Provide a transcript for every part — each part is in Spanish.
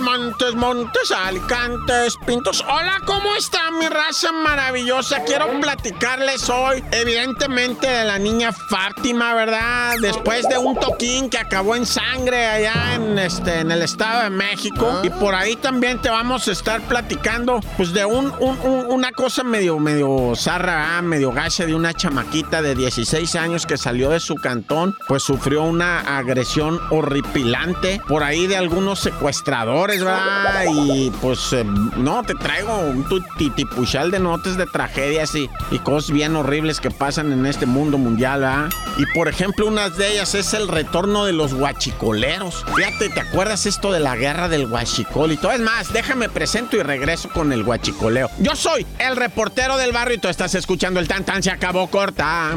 Montes, Montes, Alicantes, Pintos. Hola, ¿cómo está mi raza maravillosa? Quiero platicarles hoy, evidentemente, de la niña Fátima, ¿verdad? Después de un toquín que acabó en sangre allá en, este, en el Estado de México. Y por ahí también te vamos a estar platicando, pues, de un, una cosa medio, medio zarra, medio gacha de una chamaquita de 16 años que salió de su cantón, pues sufrió una agresión horripilante por ahí de algunos secuestradores y pues, eh, no, te traigo un titipuchal de notas de tragedias y, y, cosas bien horribles que pasan en este mundo mundial, ¿verdad? Y por ejemplo, una de ellas es el retorno de los guachicoleros. Fíjate, ¿te acuerdas esto de la guerra del guachicol y todo? Es más, déjame presento y regreso con el guachicoleo. Yo soy el reportero del barrio y tú estás escuchando el tan tan se acabó corta.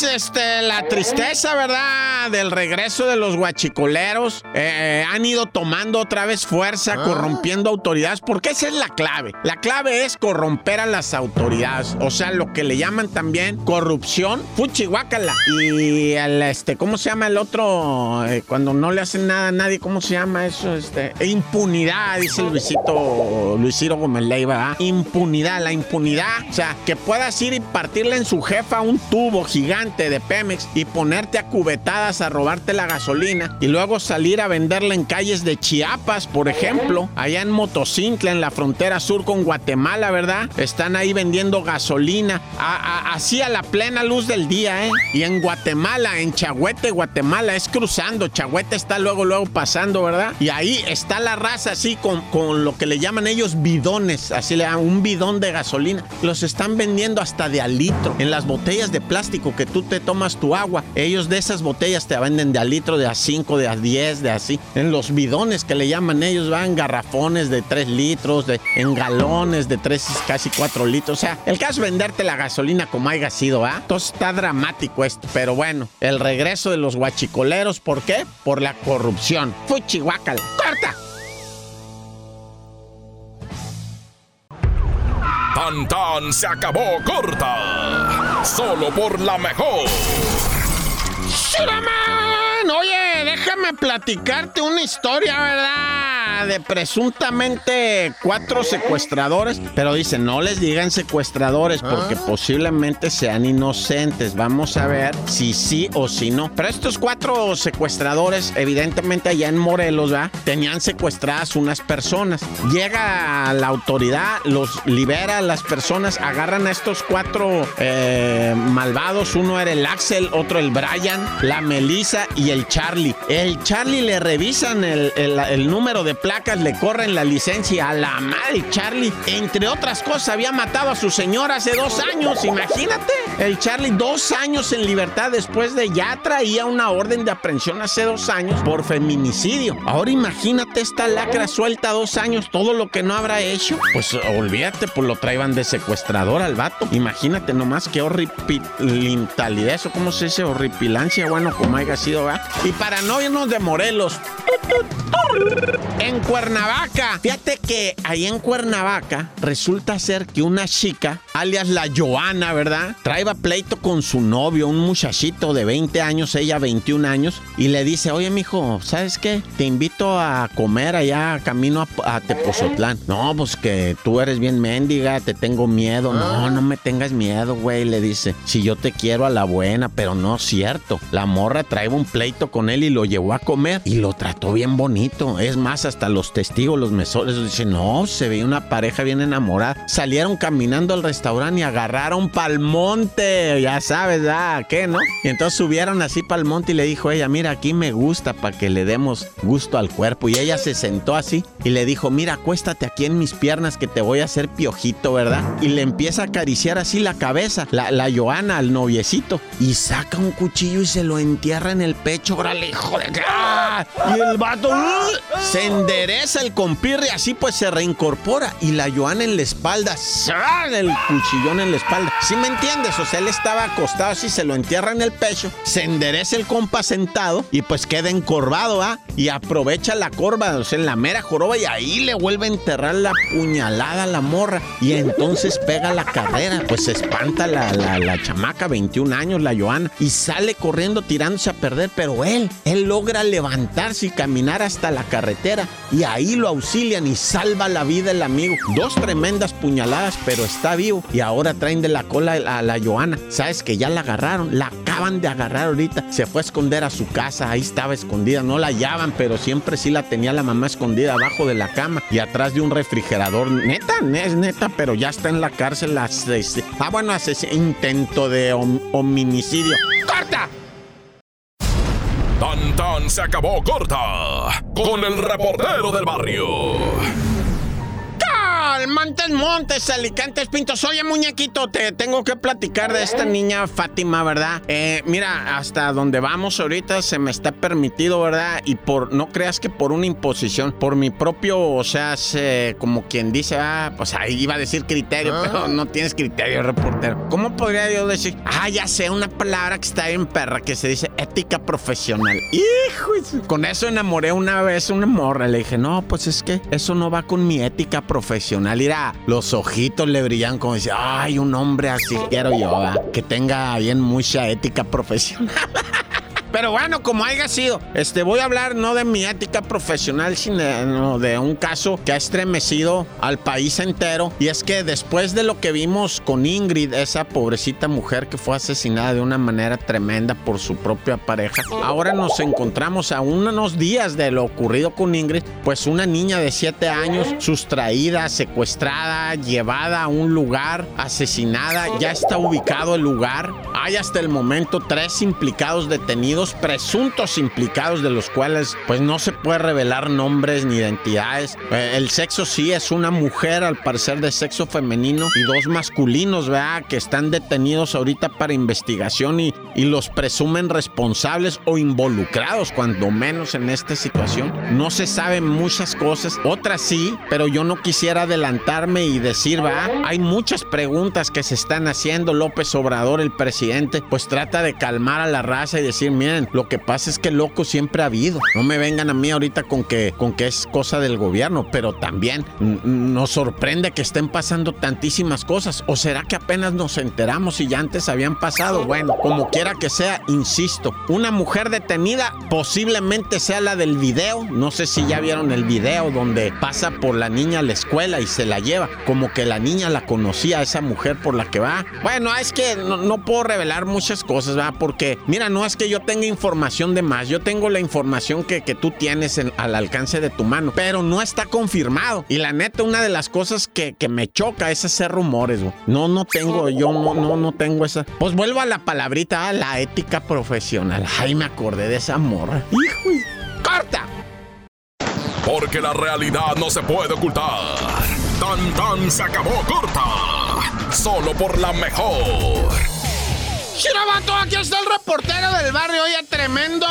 pues este, la tristeza, ¿verdad? Del regreso de los guachicoleros. Eh, han ido tomando otra vez fuerza, ah. corrompiendo autoridades, porque esa es la clave. La clave es corromper a las autoridades. O sea, lo que le llaman también corrupción, fuchihuacala. Y el, este, ¿cómo se llama el otro? Eh, cuando no le hacen nada a nadie, ¿cómo se llama eso? Este, impunidad, dice Luisito, Luisito Gómez Leiva, Impunidad, la impunidad. O sea, que puedas ir y partirle en su jefa un tubo gigante de Pemex y ponerte a cubetadas a robarte la gasolina y luego salir a venderla en calles de Chiapas, por ejemplo, allá en Motocintla, en la frontera sur con Guatemala, ¿verdad? Están ahí vendiendo gasolina, así a la plena luz del día, ¿eh? Y en Guatemala, en Chagüete, Guatemala, es cruzando, Chagüete está luego, luego pasando, ¿verdad? Y ahí está la raza así con, con lo que le llaman ellos bidones, así le llaman un bidón de gasolina. Los están vendiendo hasta de al litro en las botellas de plástico que tú te tomas tu agua. Ellos de esas botellas te venden de a litro, de a 5, de a 10, de así. En los bidones que le llaman ellos van garrafones de 3 litros, de, en galones de 3, casi 4 litros. O sea, el caso es venderte la gasolina como haya sido, ¿ah? Entonces está dramático esto. Pero bueno, el regreso de los guachicoleros, ¿por qué? Por la corrupción. Fuchihuacal. ¡Corta! Tan tan se acabó corta. Solo por la mejor. Oye, déjame platicarte una historia, ¿verdad? De presuntamente cuatro secuestradores, pero dicen, no les digan secuestradores porque ah. posiblemente sean inocentes. Vamos a ver si sí o si no. Pero estos cuatro secuestradores, evidentemente allá en Morelos, ¿verdad? Tenían secuestradas unas personas. Llega la autoridad, los libera a las personas, agarran a estos cuatro eh, malvados. Uno era el Axel, otro el Brian, la Melissa y el Charlie. El Charlie le revisan el, el número de placas le corren la licencia a la madre Charlie. Entre otras cosas, había matado a su señora hace dos años, imagínate. El Charlie, dos años en libertad después de ya traía una orden de aprehensión hace dos años por feminicidio. Ahora imagínate esta lacra suelta dos años, todo lo que no habrá hecho. Pues olvídate, pues lo traían de secuestrador al vato. Imagínate nomás qué horripilantalidad, eso, ¿cómo se dice? Horripilancia, bueno, como haya sido, ¿verdad? Y para no irnos de Morelos, en Cuernavaca. Fíjate que ahí en Cuernavaca resulta ser que una chica, alias la Joana, ¿verdad? Traeba pleito con su novio, un muchachito de 20 años, ella 21 años, y le dice, oye, mijo, ¿sabes qué? Te invito a comer allá camino a, a Tepozotlán. No, pues que tú eres bien mendiga, te tengo miedo. No, ah. no me tengas miedo, güey, le dice. Si yo te quiero a la buena, pero no es cierto. La morra trae un pleito con él y lo llevó a comer y lo trató bien bonito. Es más, hasta los testigos, los mesores, dicen, no, se veía una pareja bien enamorada. Salieron caminando al restaurante y agarraron pa'l monte, ya sabes, ah, ¿qué, no? Y entonces subieron así pa'l monte y le dijo ella, mira, aquí me gusta para que le demos gusto al cuerpo. Y ella se sentó así y le dijo, mira, acuéstate aquí en mis piernas que te voy a hacer piojito, ¿verdad? Y le empieza a acariciar así la cabeza, la, la Joana, al noviecito, y saca un cuchillo y se lo entierra en el pecho, órale, hijo de... ¡Ah! Y el vato ¡uh! se endereza el compirre, así pues se reincorpora, y la Joana en la espalda, el cuchillón en la espalda. ¿Sí me entiendes? O sea, él estaba acostado así, se lo entierra en el pecho, se endereza el compa sentado, y pues queda encorvado, ¿ah? Y aprovecha la corva, o sea, en la mera joroba, y ahí le vuelve a enterrar la puñalada a la morra, y entonces pega la carrera, pues se espanta la, la, la chamaca, 21 años, la Joana, y sale corriendo tirándose a perder, pero él, él logra levantarse y caminar hasta la carretera, y ahí lo auxilian y salva la vida el amigo. Dos tremendas puñaladas, pero está vivo, y ahora traen de la cola a la Joana. Sabes que ya la agarraron, la acaban de agarrar ahorita, se fue a esconder a su casa, ahí estaba escondida, no la hallaban, pero siempre sí la tenía la mamá escondida abajo de la cama y atrás de un refrigerador. Neta, es neta, pero ya está en la cárcel. Ah, bueno, intento de hominicidio. ¡Corta! Se acabó corta con el reportero del barrio. Montes, Montes, Alicantes, Pintos. Oye, muñequito, te tengo que platicar de esta niña Fátima, ¿verdad? Eh, mira, hasta donde vamos ahorita se me está permitido, ¿verdad? Y por, no creas que por una imposición, por mi propio, o sea, como quien dice, ah, pues ahí iba a decir criterio, ah. pero no tienes criterio, reportero. ¿Cómo podría yo decir? Ah, ya sé, una palabra que está en perra, que se dice ética profesional. Hijo, con eso enamoré una vez una morra. Le dije, no, pues es que eso no va con mi ética profesional profesional. los ojitos le brillan como dice, ay, un hombre así quiero yo, que tenga bien mucha ética profesional. Pero bueno, como haya sido, este, voy a hablar no de mi ética profesional, sino de un caso que ha estremecido al país entero. Y es que después de lo que vimos con Ingrid, esa pobrecita mujer que fue asesinada de una manera tremenda por su propia pareja, ahora nos encontramos a unos días de lo ocurrido con Ingrid, pues una niña de 7 años sustraída, secuestrada, llevada a un lugar, asesinada, ya está ubicado el lugar. Hay hasta el momento tres implicados detenidos presuntos implicados de los cuales pues no se puede revelar nombres ni identidades. Eh, el sexo sí es una mujer al parecer de sexo femenino y dos masculinos, ¿verdad? Que están detenidos ahorita para investigación y, y los presumen responsables o involucrados cuando menos en esta situación. No se saben muchas cosas, otras sí, pero yo no quisiera adelantarme y decir, va, hay muchas preguntas que se están haciendo. López Obrador, el presidente, pues trata de calmar a la raza y decir, mira, lo que pasa es que loco siempre ha habido. No me vengan a mí ahorita con que, con que es cosa del gobierno, pero también nos sorprende que estén pasando tantísimas cosas. ¿O será que apenas nos enteramos y ya antes habían pasado? Bueno, como quiera que sea, insisto, una mujer detenida posiblemente sea la del video. No sé si ya vieron el video donde pasa por la niña a la escuela y se la lleva. Como que la niña la conocía, esa mujer por la que va. Bueno, es que no, puedo revelar muchas cosas, ¿verdad? Porque, mira, no es que yo tenga información de más. Yo tengo la información que, que tú tienes al alcance de tu mano, pero no está confirmado. Y la neta, una de las cosas que, que me choca es hacer rumores, güey. No, no tengo, yo no, no, no tengo esa. Pues vuelvo a la palabrita, a la ética profesional. Ay, me acordé de esa morra. Hijo, corta. Porque la realidad no se puede ocultar. Tan tan se acabó corta. Solo por la mejor. Chirabato, aquí está el reportero del barrio. Oye, tremendo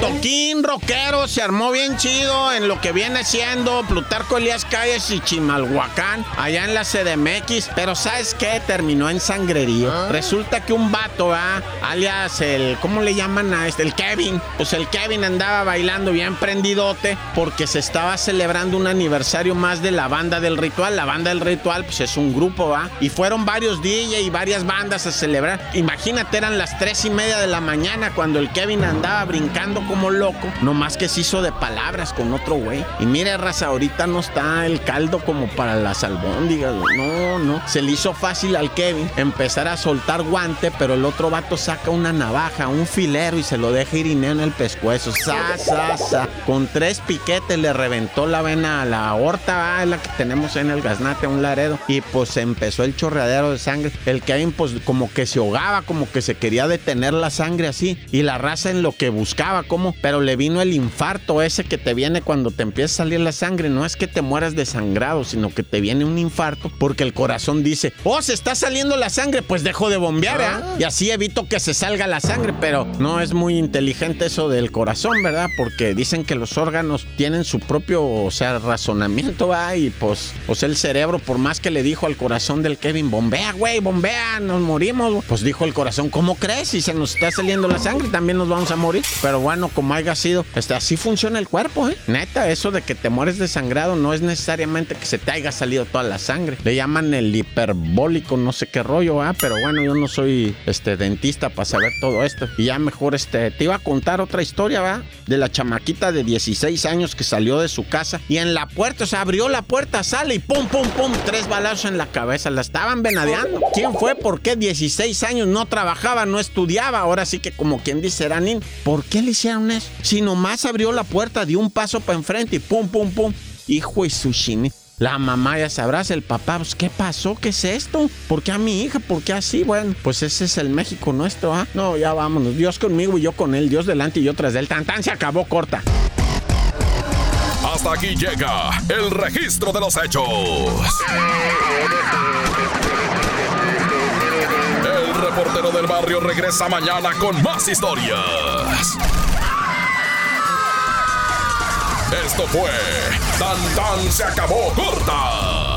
toquín rockero. Se armó bien chido en lo que viene siendo Plutarco Elías Calles y Chimalhuacán, allá en la CDMX. Pero ¿sabes qué? Terminó en sangrerío. Ah. Resulta que un vato, ¿ah? alias el. ¿Cómo le llaman a este? El Kevin. Pues el Kevin andaba bailando bien prendidote porque se estaba celebrando un aniversario más de la banda del ritual. La banda del ritual, pues es un grupo, ¿va? Y fueron varios DJ y varias bandas a celebrar. Y imagínate, eran las tres y media de la mañana cuando el Kevin andaba brincando como loco. Nomás que se hizo de palabras con otro güey. Y mire, raza, ahorita no está el caldo como para las albóndigas. No, no. Se le hizo fácil al Kevin empezar a soltar guante, pero el otro vato saca una navaja, un filero y se lo deja ir en el pescuezo. Sa, sa, sa. Con tres piquetes le reventó la vena a la aorta, la que tenemos en el gaznate, un laredo. Y pues empezó el chorreadero de sangre. El Kevin, pues como que se ahogaba, como que se quería detener la sangre así. Y la raza en lo que buscaba, como, pero le vino el infarto ese que te viene cuando te empieza a salir la sangre. No es que te mueras desangrado, sino que te viene un infarto porque el corazón dice, oh, se está saliendo la sangre, pues dejo de bombear, ¿eh? Y así evito que se salga la sangre, pero no es muy inteligente eso del corazón, ¿verdad? Porque dicen que los órganos tienen su propio, o sea, razonamiento, ¿va? Y pues, o sea, el cerebro, por más que le dijo al corazón del Kevin, bombea, güey, bombea, nos morimos. Pues dijo el corazón, ¿cómo crees? Si se nos está saliendo la sangre, también nos vamos a morir. Pero bueno, como haya sido, este, así funciona el cuerpo, ¿eh? Neta, eso de que te mueres desangrado no es necesariamente que se te haya salido toda la sangre. Le llaman el hiperbólico, no sé qué rollo, ¿ah? Pero bueno, yo no soy este dentista para saber todo esto. Y ya mejor este, te iba a contar otra historia, ¿va? De la chamaquita de 16 años que salió de su casa y en la puerta, o sea, abrió la puerta, sale y pum, pum, pum, tres balazos en la cabeza. La estaban venadeando. ¿Quién fue? ¿Por qué 16 años no trabajaba, no estudiaba? Ahora sí que como quien dice, Eranín, ¿por qué le hicieron eso? Si nomás abrió la puerta, dio un paso para enfrente y pum, pum, pum. Hijo y sushini. La mamá ya sabrás, el papá, pues, ¿qué pasó? ¿Qué es esto? ¿Por qué a mi hija? ¿Por qué así? Bueno, pues ese es el México nuestro, ¿ah? No, ya vámonos. Dios conmigo y yo con él. Dios delante y yo tras él. Tan, tan, se acabó corta. Hasta aquí llega el registro de los hechos. Reportero del barrio regresa mañana con más historias. Esto fue Tan Tan se acabó corta